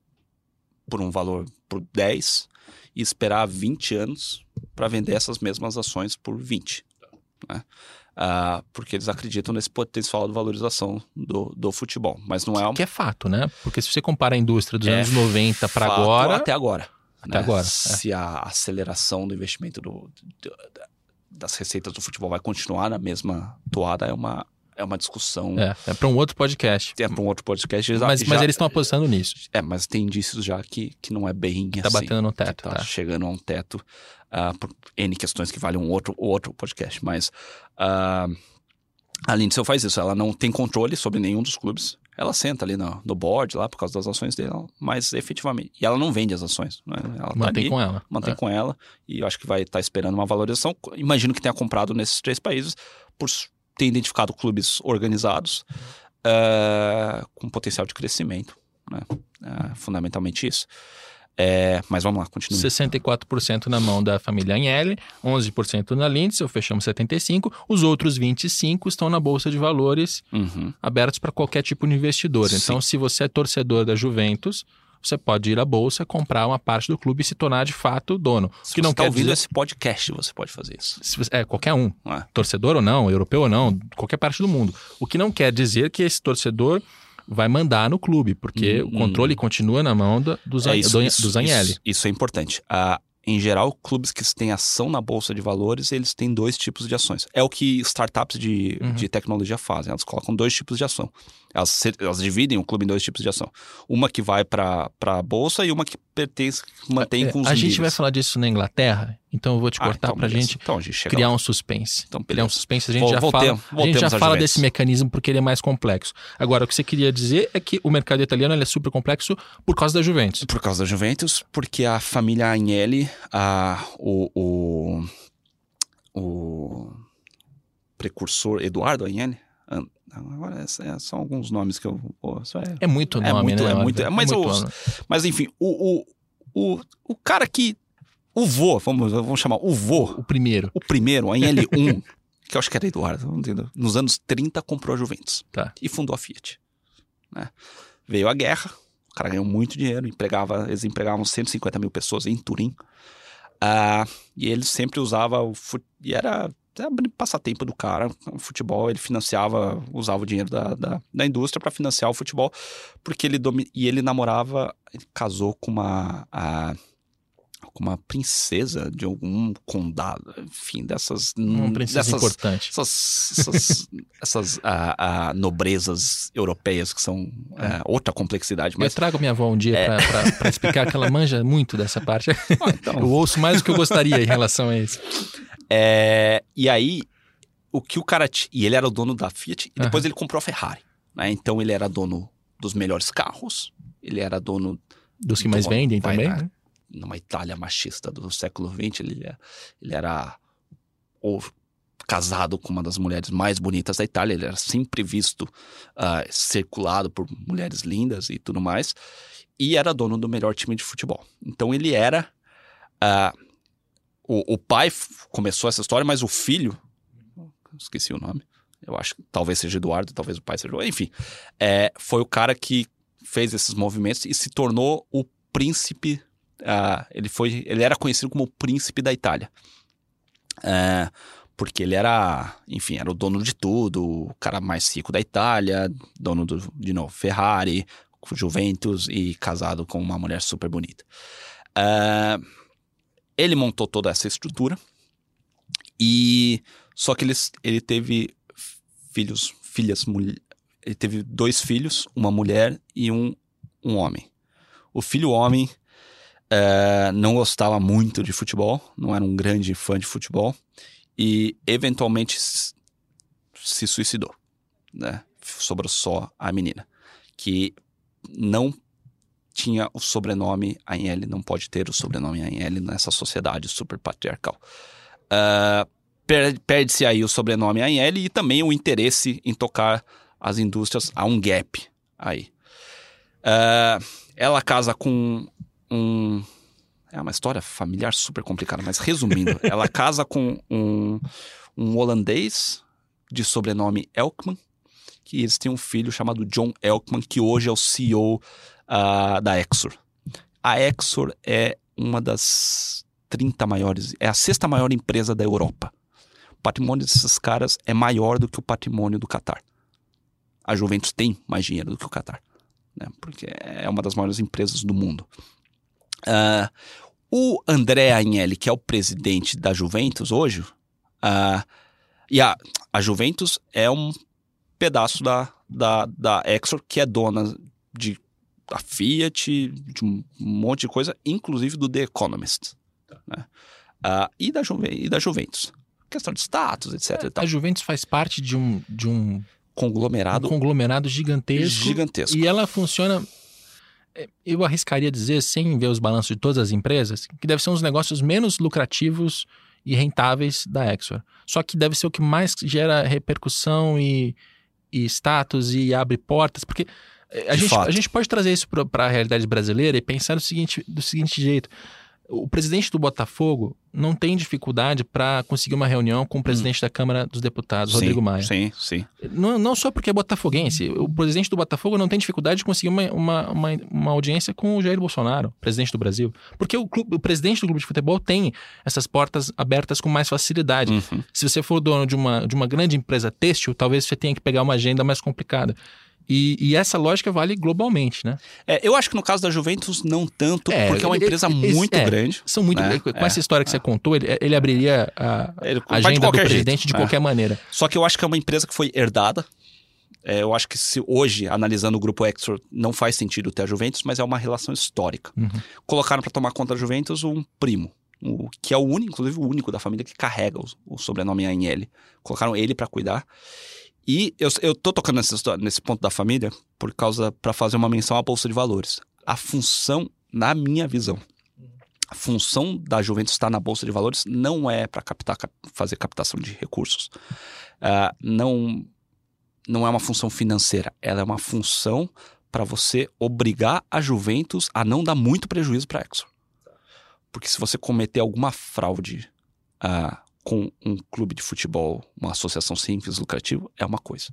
por um valor por 10 e esperar 20 anos para vender essas mesmas ações por 20. Né? Uh, porque eles acreditam nesse potencial de valorização do, do futebol. Mas não é um... Que é fato, né? Porque se você compara a indústria dos é anos 90 para agora. Até agora. Até né? agora. É. Se é. a aceleração do investimento do, do, das receitas do futebol vai continuar na mesma toada, é uma, é uma discussão. É, é para um outro podcast. É para um outro podcast. Mas, já, mas eles estão apostando nisso. É, mas tem indícios já que, que não é bem tá assim. batendo no teto. Tá, tá, chegando a um teto uh, por N questões que valem um outro, outro podcast. Mas uh, a Lindsay faz isso. Ela não tem controle sobre nenhum dos clubes. Ela senta ali no, no board lá por causa das ações dela, mas efetivamente. E ela não vende as ações. Né? Ela tá mantém tá ali, com ela. Mantém é. com ela. E eu acho que vai estar tá esperando uma valorização. Imagino que tenha comprado nesses três países por ter identificado clubes organizados uh, com potencial de crescimento. Né? Uh, fundamentalmente isso. É, mas vamos lá, continua. 64% na mão da família Agnelli, 11% na Lindsay, fechamos 75%. Os outros 25% estão na Bolsa de Valores, uhum. abertos para qualquer tipo de investidor. Sim. Então, se você é torcedor da Juventus, você pode ir à bolsa, comprar uma parte do clube e se tornar de fato dono. Se que não você tá quer ouvindo dizer esse podcast, você pode fazer isso. você- é qualquer um, é? torcedor ou não, europeu ou não, qualquer parte do mundo. O que não quer dizer que esse torcedor vai mandar no clube, porque Hum, o controle continua na mão do, Zan, É isso, do, isso, do Zanielli. Isso, isso é importante. Ah, em geral, clubes que têm ação na bolsa de valores, eles têm dois tipos de ações. É o que startups de, Uhum. de tecnologia fazem. Elas colocam dois tipos de ação. Elas, elas dividem o clube em dois tipos de ação. Uma que vai para a bolsa e uma que pertence, mantém É, com os a gente vai falar disso na Inglaterra, então eu vou te Ah, cortar então, pra beleza. gente Então, a gente criar um suspense. Então, criar um suspense, a gente Vol- já voltem- fala, a gente já voltemos fala desse mecanismo porque ele é mais complexo. Agora, o que você queria dizer é que o mercado italiano é super complexo por causa da Juventus. Por causa da Juventus, porque a família Agnelli, a, o, o, o precursor Eduardo Agnelli, an- agora é, são alguns nomes que eu. Isso é, É muito É nome, muito- né? é muito- Oliver? mas muito os- mas enfim, o, o, o, o cara que. O vô, vamos, vamos chamar o vô, O primeiro. o primeiro, Agnelli 1, que eu acho que era Eduardo, nos anos 30 comprou a Juventus Tá. e fundou a Fiat. né? Veio a guerra, o cara ganhou muito dinheiro, empregava, eles empregavam 150 mil pessoas em Turim. Ah, e ele sempre usava o e era, era passatempo do cara, o futebol, ele financiava, usava o dinheiro da, da, da indústria para financiar o futebol, porque ele domi- e ele namorava, ele casou com uma a- com uma princesa de algum condado, enfim, dessas Uma princesa dessas, importante. essas, essas, essas nobrezas europeias que são ah, outra complexidade, Eu mas trago minha avó um dia pra, pra explicar que ela manja muito dessa parte. Ah, então, Eu ouço mais do que eu gostaria em relação a isso. É, e aí, o que o cara. ti- E ele era o dono da Fiat e depois ele comprou a Ferrari. né? Então ele era dono dos melhores carros, ele era dono. Dos que mais Dono, vendem também, né? Numa Itália machista do século XX, ele, era- ele era. Casado com uma das mulheres mais bonitas da Itália, ele era sempre visto ah, circulado por mulheres lindas e tudo mais, e era dono do melhor time de futebol. Então ele era. ah, o, o pai começou essa história, mas o filho. Esqueci o nome. Eu acho que talvez seja Eduardo, talvez o pai seja. Enfim, é, foi o cara que fez esses movimentos e se tornou o príncipe. Ah, ele, foi, ele era conhecido como o príncipe da Itália. É, porque ele era, enfim, era o dono de tudo, o cara mais rico da Itália, dono do, de novo, Ferrari, Juventus e casado com uma mulher super bonita. É, ele montou toda essa estrutura e só que ele, ele teve filhos, filhas, ele teve dois filhos, uma mulher e um, um homem. O filho homem é, não gostava muito de futebol, não era um grande fã de futebol e eventualmente se suicidou, né? Sobrou só a menina, que não tinha o sobrenome Anhele, não pode ter o sobrenome Anhele nessa sociedade super patriarcal. Ah, per- Perde-se aí o sobrenome Anhele e também o interesse em tocar as indústrias há um gap aí. Ah, ela casa com um. É uma história familiar super complicada, mas resumindo, ela casa com um, um holandês de sobrenome Elkman, que eles têm um filho chamado John Elkman, que hoje é o CEO ah, da Exor. A Exor é uma das 30 maiores, é a sexta maior empresa da Europa. O patrimônio desses caras é maior do que o patrimônio do Qatar. A Juventus tem mais dinheiro do que o Qatar, né? porque é uma das maiores empresas do mundo. Ah, o André Agnelli, que é o presidente da Juventus hoje, ah, e a, a Juventus é um pedaço da, da, da Exor, que é dona de da Fiat, de um monte de coisa, inclusive do The Economist. Né? Ah, e, da Juve, e da Juventus. Questão de status, etc. tal. A Juventus faz parte de um, de um, um Conglomerado conglomerado gigantesco. gigantesco. E ela funciona. É, Eu arriscaria dizer, sem ver os balanços de todas as empresas, que deve ser um dos negócios menos lucrativos e rentáveis da Exor. Só que deve ser o que mais gera repercussão e, e status e abre portas, porque é, a gente, a gente pode trazer isso para a realidade brasileira e pensar do seguinte, do seguinte jeito. O presidente do Botafogo não tem dificuldade para conseguir uma reunião com o presidente da Câmara dos Deputados, Sim, Rodrigo Maia. Sim, sim. Não, não só porque é botafoguense. O presidente do Botafogo não tem dificuldade de conseguir uma, uma, uma, uma audiência com o Jair Bolsonaro, presidente do Brasil. Porque o, clube, o presidente do clube de futebol tem essas portas abertas com mais facilidade. Uhum. Se você for dono de uma, de uma grande empresa têxtil, talvez você tenha que pegar uma agenda mais complicada. E, e essa lógica vale globalmente, né? É, eu acho que no caso da Juventus, não tanto, É, porque é uma empresa ele- muito é, grande. São muito. É, com é, essa história que você contou, ele, ele abriria a Ele agenda do qualquer presidente jeito, de é. qualquer maneira. Só que eu acho que é uma empresa que foi herdada. É, eu acho que se hoje, analisando o grupo Exor, não faz sentido ter a Juventus, mas é uma relação histórica. Uhum. Colocaram para tomar conta da Juventus um primo, o, que é o único, inclusive o único da família que carrega o, o sobrenome Agnelli. Colocaram ele para cuidar. E eu, eu tô tocando nesse, ponto da família por causa para fazer uma menção à bolsa de valores. A função, na minha visão, a função da Juventus estar na bolsa de valores não é para captar, cap- fazer captação de recursos. Ah, não, não é uma função financeira. Ela é uma função para você obrigar a Juventus a não dar muito prejuízo para a Exor. Porque se você cometer alguma fraude ah, com um clube de futebol, uma associação sem fins lucrativos, é uma coisa.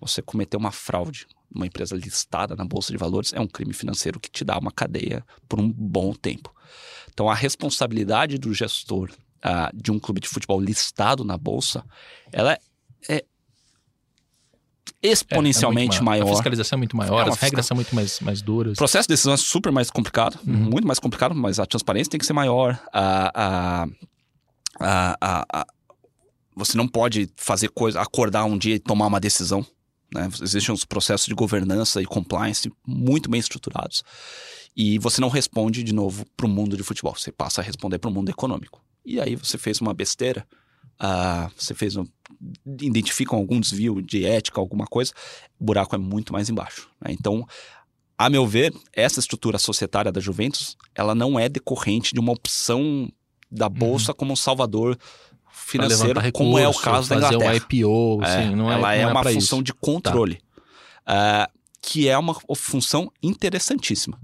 Você cometer uma fraude numa empresa listada na Bolsa de Valores é um crime financeiro que te dá uma cadeia por um bom tempo. Então, a responsabilidade do gestor ah, de um clube de futebol listado na Bolsa, ela é exponencialmente É, é muito ma- maior. A fiscalização é muito maior, É as regras são muito mais, mais duras. O processo de decisão é super mais complicado, Uhum. muito mais complicado, mas a transparência tem que ser maior. A, a, a, a- a- você não pode fazer coisa, acordar um dia e tomar uma decisão. Né? Existem uns processos de governança e compliance muito bem estruturados. E você não responde de novo para o mundo de futebol, você passa a responder para o mundo econômico. E aí você fez uma besteira, ah, você fez um, identificam algum desvio de ética, alguma coisa, o buraco é muito mais embaixo. né? Então, a meu ver, essa estrutura societária da Juventus, ela não é decorrente de uma opção da bolsa como um salvador financeiro, como é o caso da fazer Inglaterra. um IPO, É, assim, não é, ela não é, uma pra função isso. de controle, Ah, que é uma função interessantíssima.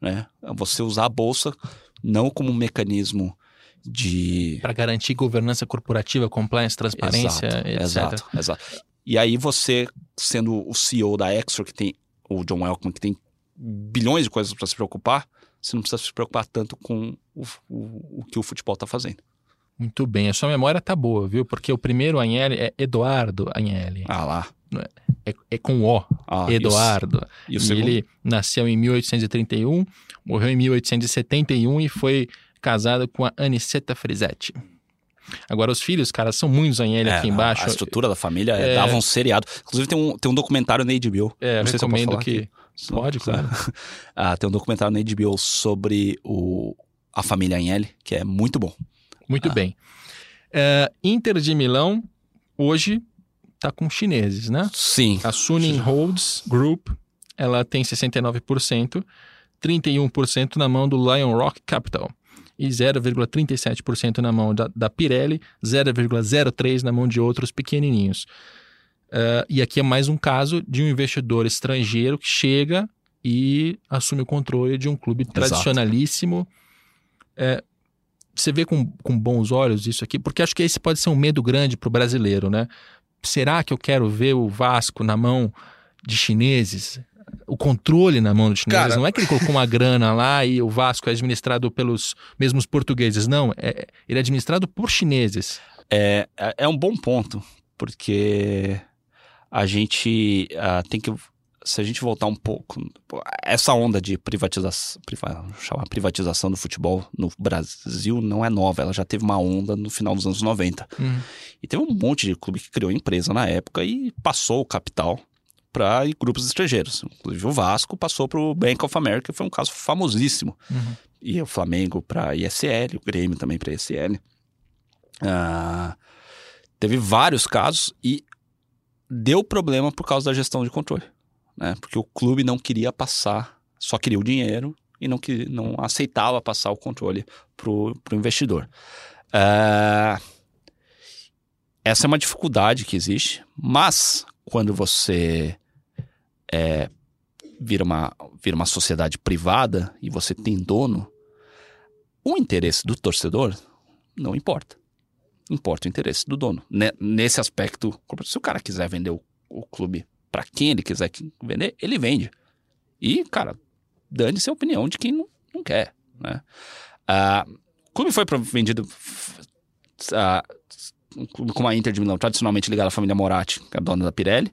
Né? Você usar a bolsa não como um mecanismo de Para garantir governança corporativa, compliance, transparência, Exato, etc. Exato, exato. E aí você, sendo o CEO da Exor, que tem o John Welcome, que tem bilhões de coisas para se preocupar, você não precisa se preocupar tanto com o, o, o que o futebol está fazendo. Muito bem, a sua memória tá boa, viu? Porque o primeiro Agnelli é Eduardo Agnelli. Ah lá. É, é com O, Ah, e o- Eduardo. E o, E, ele nasceu em 1831, morreu em 1871 e foi casado com a Aniceta Frisetti. Agora, os filhos, cara, são muitos Agnelli É, aqui embaixo. A estrutura da família é, É. dava um seriado. Inclusive tem um, tem um documentário na HBO. É, eu Não sei se eu posso recomendo falar que... aqui. Pode, claro. Ah, tem um documentário na HBO sobre o, a família Agnelli, que é muito bom. Muito Ah. bem. É, Inter de Milão, hoje, tá com chineses, né? Sim. A Suning Holds Group, ela tem 69%, 31% na mão do Lion Rock Capital e 0,37% na mão da, da Pirelli, 0,03% na mão de outros pequenininhos. Eh, e aqui é mais um caso de um investidor estrangeiro que chega e assume o controle de um clube tradicionalíssimo. Eh, você vê com, com bons olhos isso aqui, porque acho que esse pode ser um medo grande para o brasileiro, né? Será que eu quero ver o Vasco na mão de chineses? O controle na mão dos chineses? Cara- Não é que ele colocou uma grana lá e o Vasco é administrado pelos mesmos portugueses. Não, é, ele é administrado por chineses. É, é- é um bom ponto, porque a gente ah, tem que. Se a gente voltar um pouco. Essa onda de privatização, chamar privatização do futebol no Brasil não é nova, ela já teve uma onda no final dos anos 90. Hum. E teve um monte de clube que criou empresa na época e passou o capital para grupos estrangeiros. Inclusive o Vasco passou para o Bank of America, que foi um caso famosíssimo. Uhum. E o Flamengo para ISL, o Grêmio também para ISL. Ah, teve vários casos e deu problema por causa da gestão de controle. Né? Porque o clube não queria passar, só queria o dinheiro e não, que, não aceitava passar o controle para o investidor. Ah, essa é uma dificuldade que existe, mas quando você é, vira, uma, vira uma sociedade privada e você tem dono, O interesse do torcedor não importa. Importa o interesse do dono. Nesse aspecto, se o cara quiser vender o, o clube para quem ele quiser vender, ele vende. E, cara, dane-se a opinião de quem não, não quer. Né? Uh, o clube foi vendido uh, um clube como a Inter de Milão, tradicionalmente ligado à família Moratti, que é a dona da Pirelli.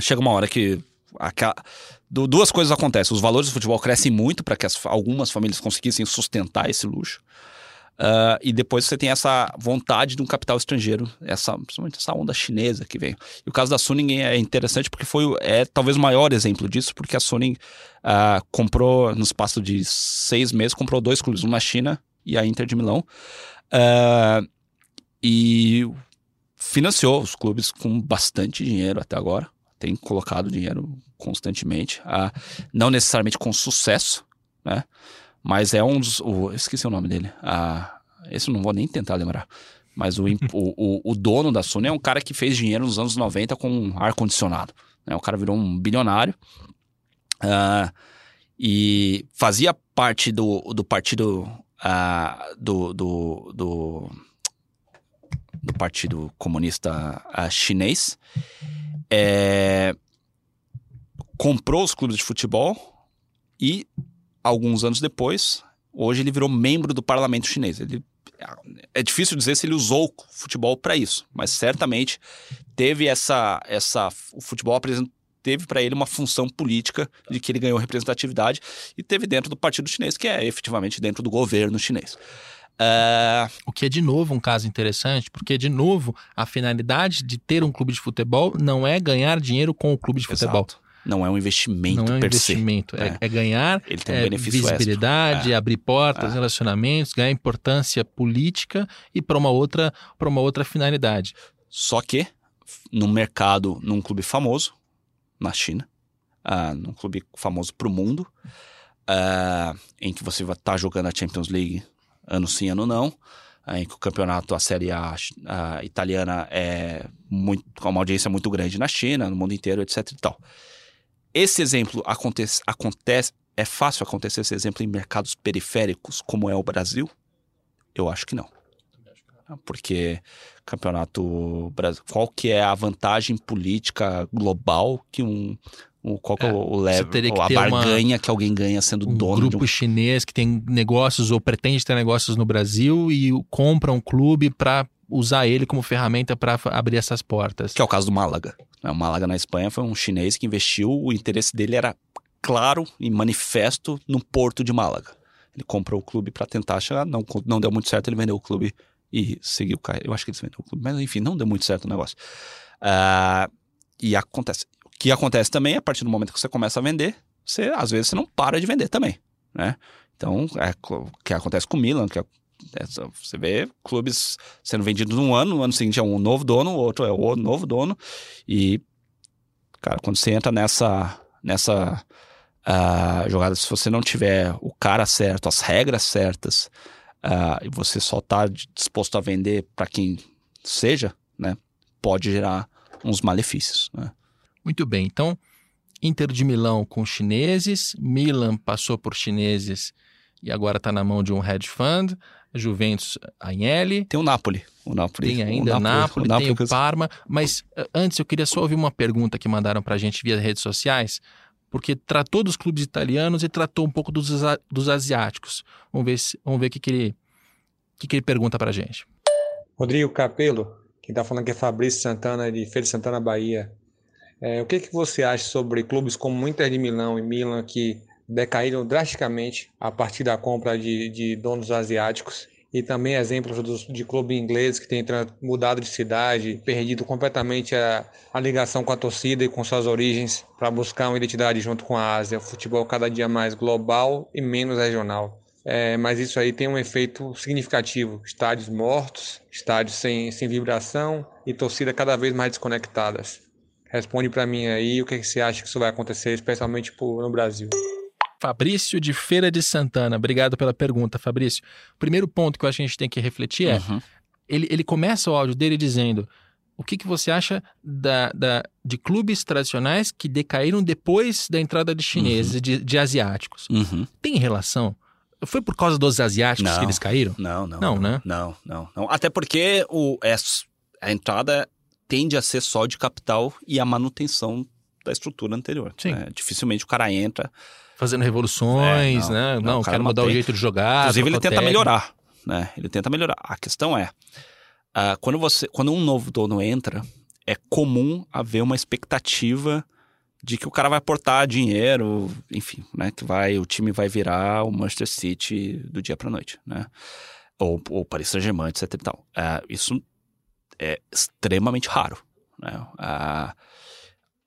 Chega uma hora que duas coisas acontecem. Os valores do futebol crescem muito para que as, algumas famílias conseguissem sustentar esse luxo. Uh, e depois você tem essa vontade de um capital estrangeiro, essa, principalmente essa onda chinesa que vem. E o caso da Suning é interessante porque foi é talvez o maior exemplo disso, porque a Suning uh, comprou, no espaço de seis meses, comprou dois clubes, um na China e a Inter de Milão. Uh, e financiou os clubes com bastante dinheiro até agora. Tem colocado dinheiro constantemente, não necessariamente com sucesso, né? Mas é um dos. O, esqueci o nome dele. Ah, esse eu não vou nem tentar lembrar. Mas o, o, o, dono da Sony é um cara que fez dinheiro nos anos 90 com ar-condicionado. Né? O cara virou um bilionário. Uh, e fazia parte do, do partido. Uh, do, do, do, do, Partido Comunista uh, Chinês. É, comprou os clubes de futebol e alguns anos depois, hoje ele virou membro do parlamento chinês. Ele, é difícil dizer se ele usou o futebol para isso, mas certamente teve essa. essa o futebol teve para ele uma função política de que ele ganhou representatividade e teve dentro do partido chinês, que é efetivamente dentro do governo chinês. Uh... O que é, de novo, um caso interessante, porque, de novo, a finalidade de ter um clube de futebol não é ganhar dinheiro com o clube de futebol. Não é um investimento Não é um investimento, é, é, é, ganhar Ele tem um é, visibilidade, é. abrir portas, é. relacionamentos, ganhar importância política e para uma outra para uma outra finalidade. Só que num mercado, num clube famoso na China, uh, num clube famoso para o mundo, uh, em que você vai estar tá jogando a Champions League ano sim, ano não, uh, em que o campeonato, a Série A italiana é muito, com uma audiência muito grande na China, no mundo inteiro, etc e tal. Esse exemplo acontece, acontece, é fácil acontecer esse exemplo em mercados periféricos como é o Brasil? Eu acho que não. Porque campeonato Brasil, qual que é a vantagem política global que um, um qual que é, o level, a barganha uma, que alguém ganha sendo um dono grupo um... chinês que tem negócios ou pretende ter negócios no Brasil e compra um clube para usar ele como ferramenta para abrir essas portas. Que é o caso do Málaga. Né, o Málaga na Espanha foi um chinês que investiu, o interesse dele era claro e manifesto no porto de Málaga. Ele comprou o clube para tentar chegar, não, não deu muito certo, ele vendeu o clube e seguiu. Eu acho que ele vendeu o clube, mas enfim, não deu muito certo o negócio. Uh, e acontece. O que acontece também, a partir do momento que você começa a vender, você às vezes você não para de vender também, né? Então, é o que acontece com o Milan, que é, você vê clubes sendo vendidos um ano, no ano seguinte é um novo dono, o outro é o novo dono. E, cara, quando você entra nessa, nessa uh, jogada, se você não tiver o cara certo, as regras certas, uh, e você só está disposto a vender para quem seja, né, pode gerar uns malefícios. Né? Muito bem, então Inter de Milão com chineses, Milan passou por chineses e agora está na mão de um hedge fund. Juventus Agnelli. Tem o Napoli. O Napoli. Tem ainda o Napoli, o Napoli, tem o Parma. Mas eh, antes eu queria só ouvir uma pergunta que mandaram para a gente via redes sociais, porque tratou dos clubes italianos e tratou um pouco dos, dos asiáticos. Vamos ver, se, vamos ver o que, que, ele, que, que ele pergunta para a gente. Rodrigo Capelo, quem está falando aqui é Fabrício Santana, de Feira de Santana, Bahia. É, o que, que você acha sobre clubes como Inter de Milão e Milan que decaíram drasticamente a partir da compra de, de donos asiáticos e também exemplos dos, de clube inglês que tem mudado de cidade, perdido completamente a, a ligação com a torcida e com suas origens para buscar uma identidade junto com a Ásia. O futebol cada dia mais global e menos regional. É, mas isso aí tem um efeito significativo: estádios mortos, estádios sem, sem vibração e torcida cada vez mais desconectadas. Responde para mim aí o que, que você acha que isso vai acontecer, especialmente no Brasil. Fabrício de Feira de Santana. Obrigado pela pergunta, Fabrício. O primeiro ponto que eu acho que a gente tem que refletir é: uhum. ele, ele começa o áudio dele dizendo. O que, que você acha da, da, de clubes tradicionais que decaíram depois da entrada de chineses, uhum. de, de asiáticos? Uhum. Tem relação? Foi por causa dos asiáticos Não. que eles caíram? Não, não. Não, né? Não, não, não. Até porque o, é, a entrada tende a ser só de capital e a manutenção da estrutura anterior. Sim. né? Dificilmente o cara entra. Fazendo revoluções, É, não, né? não, Não, quero mudar o mantém. jeito de jogar. Inclusive, ele tenta melhorar. Né? Ele tenta melhorar. A questão é, ah, quando, você, quando um novo dono entra, é comum haver uma expectativa de que o cara vai aportar dinheiro, enfim, né? Que vai, o time vai virar o Manchester City do dia para noite, né? Ou o Paris Saint-Germain, etc e tal. Ah, isso é extremamente raro, né? Ah,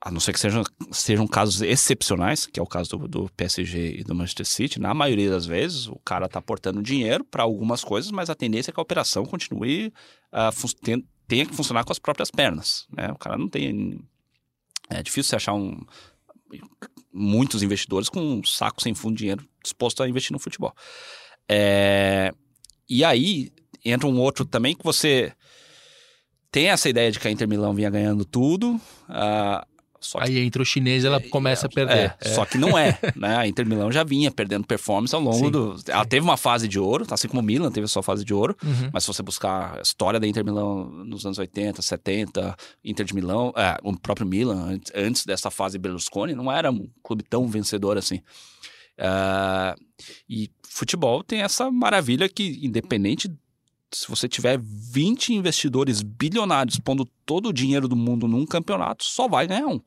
a não ser que sejam, sejam casos excepcionais, que é o caso do, do PSG e do Manchester City, na maioria das vezes o cara está aportando dinheiro para algumas coisas, mas a tendência é que a operação continue fun- ten- tenha que funcionar com as próprias pernas. Né? O cara não tem. É difícil você achar um, muitos investidores com um saco sem fundo de dinheiro disposto a investir no futebol. É, e aí entra um outro também que você tem essa ideia de que a Inter Milão vinha ganhando tudo. ah, só que Aí entra o chinês e ela começa a perder. é, Só que não é, né? A Inter Milão já vinha perdendo performance ao longo Sim, do. Ela teve uma fase de ouro, assim como o Milan teve a sua fase de ouro. Uhum. Mas se você buscar a história da Inter Milão nos anos 80, 70, Inter de Milão, é, o próprio Milan, antes- dessa fase Berlusconi, não era um clube tão vencedor assim. Ah, e futebol tem essa maravilha que, independente, se você tiver 20 investidores bilionários pondo todo o dinheiro do mundo num campeonato, só vai ganhar um.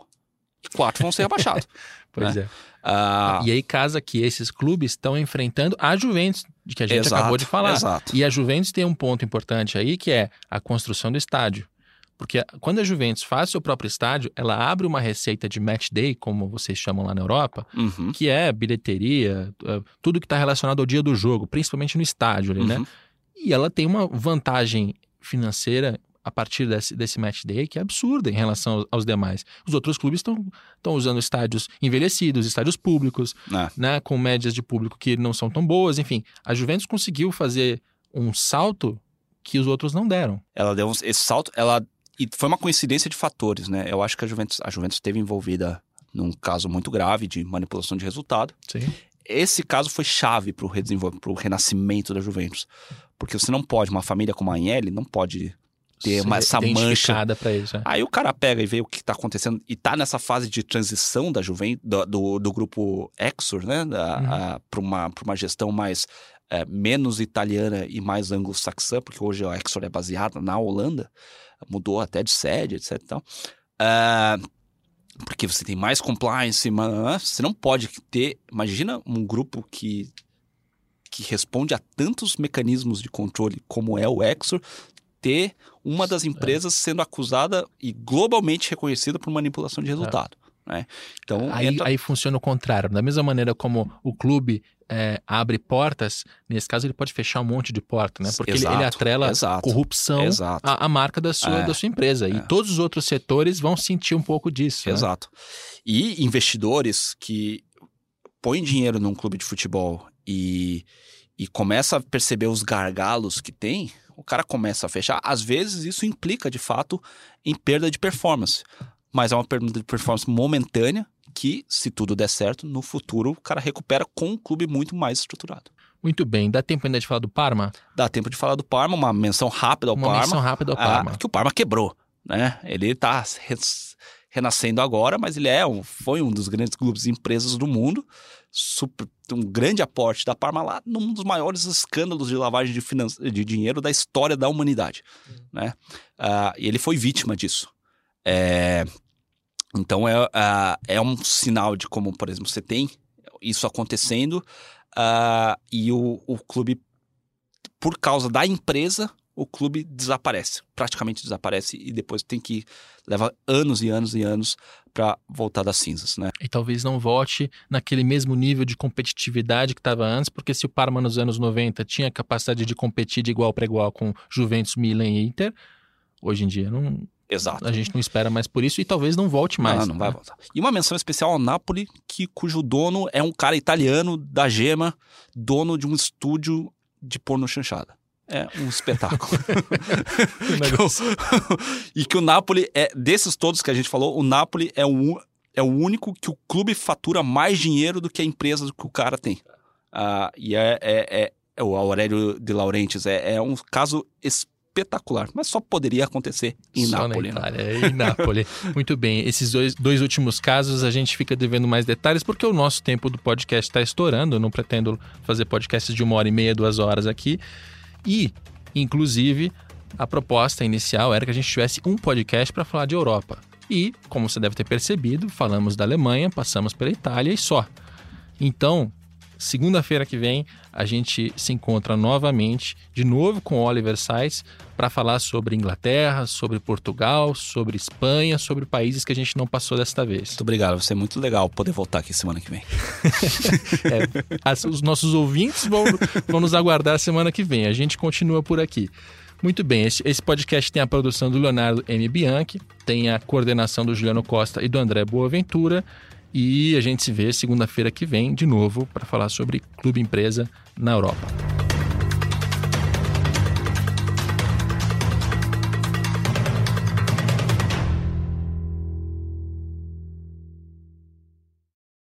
Quatro vão ser rebaixados. Pois é. Ah, E aí casa que esses clubes estão enfrentando a Juventus, de que a gente exato, acabou de falar. Exato. E a Juventus tem um ponto importante aí, que é a construção do estádio. Porque quando a Juventus faz seu próprio estádio, ela abre uma receita de match day, como vocês chamam lá na Europa, Uhum, que é bilheteria, eh, tudo que está relacionado ao dia do jogo, principalmente no estádio ali, né? uhum. E ela tem uma vantagem financeira a partir desse, desse match day que é absurda em relação aos, demais. Os outros clubes estão usando estádios envelhecidos, estádios públicos, É. né, com médias de público que não são tão boas. Enfim, a Juventus conseguiu fazer um salto que os outros não deram. Ela deu uns- esse salto, ela e foi uma coincidência de fatores, né? Eu acho que a Juventus, a Juventus esteve envolvida num caso muito grave de manipulação de resultado. Sim. Esse caso foi chave para o renascimento da Juventus, porque você não pode, uma família como a Agnelli não pode ter uma, essa mancha. Aí o cara pega e vê o que está acontecendo e tá nessa fase de transição da Juventus, do, do, do grupo Exor, né? Uhum. Para uma, pra uma gestão mais é, menos italiana e mais anglo-saxã, porque hoje a Exor é baseada na Holanda, mudou até de sede, etc. e tal. Ah, porque você tem mais compliance, mas você não pode ter. Imagina um grupo que, que responde a tantos mecanismos de controle como é o Exor, ter uma das empresas sendo acusada e globalmente reconhecida por manipulação de resultado. Né? Então, Aí, entra- aí funciona o contrário. Da mesma maneira como o clube é, abre portas, nesse caso ele pode fechar um monte de porta, né? Porque ele, Exato, ele atrela exato, corrupção exato. à, à marca da sua, É, da sua empresa. E é. todos os outros setores vão sentir um pouco disso. né? Exato. E investidores que põem dinheiro num clube de futebol e, e começa a perceber os gargalos que tem, o cara começa a fechar. Às vezes isso implica, de fato, em perda de performance. Mas é uma perda de performance momentânea que, se tudo der certo, no futuro o cara recupera com um clube muito mais estruturado. Muito bem. Dá tempo ainda de falar do Parma? Dá tempo de falar do Parma, uma menção rápida ao Uma Parma. menção rápida ao Ah, Parma. que o Parma quebrou, né? Ele tá renascendo agora, mas ele é um, foi um dos grandes clubes e empresas do mundo. Super- um grande aporte da Parma lá num dos maiores escândalos de lavagem de, finan- de dinheiro da história da humanidade, né? Ah, e ele foi vítima disso. É, então é, ah, é um sinal de como, por exemplo, você tem isso acontecendo ah, e o, o clube, por causa da empresa, o clube desaparece, praticamente desaparece e depois tem que leva anos e anos e anos para voltar das cinzas, né? E talvez não volte naquele mesmo nível de competitividade que estava antes, porque se o Parma nos anos 90 tinha capacidade de competir de igual para igual com Juventus, Milan e Inter, hoje em dia não, Exato. a gente não espera mais por isso e talvez não volte mais. não, não vai né? voltar. E uma menção especial ao Napoli, que, cujo dono é um cara italiano da Gema, dono de um estúdio de porno chanchada. É um espetáculo. Que o- e que o Napoli é, desses todos que a gente falou, o Napoli é o, é o único que o clube fatura mais dinheiro do que a empresa que o cara tem. Uh, e é, é, é, é, o Aurélio de Laurentiis é, é um caso espetacular, mas só poderia acontecer em só Nápoles. Na Itália, né? em Nápoles. Muito bem, esses dois, dois últimos casos a gente fica devendo mais detalhes porque o nosso tempo do podcast está estourando. Eu não pretendo fazer podcasts de uma hora e meia, duas horas aqui. E, inclusive, a proposta inicial era que a gente tivesse um podcast para falar de Europa. E, como você deve ter percebido, falamos da Alemanha, passamos pela Itália e só. Então, segunda-feira que vem, a gente se encontra novamente, de novo com Oliver Sais, para falar sobre Inglaterra, sobre Portugal, sobre Espanha, sobre países que a gente não passou desta vez. Muito obrigado, vai ser muito legal poder voltar aqui semana que vem. é, as, os nossos ouvintes vão, vão nos aguardar semana que vem. A gente continua por aqui. Muito bem, esse, esse, podcast tem a produção do Leonardo M. Bianchi, tem a coordenação do Juliano Costa e do André Boaventura. E a gente se vê segunda-feira que vem de novo para falar sobre clube empresa na Europa.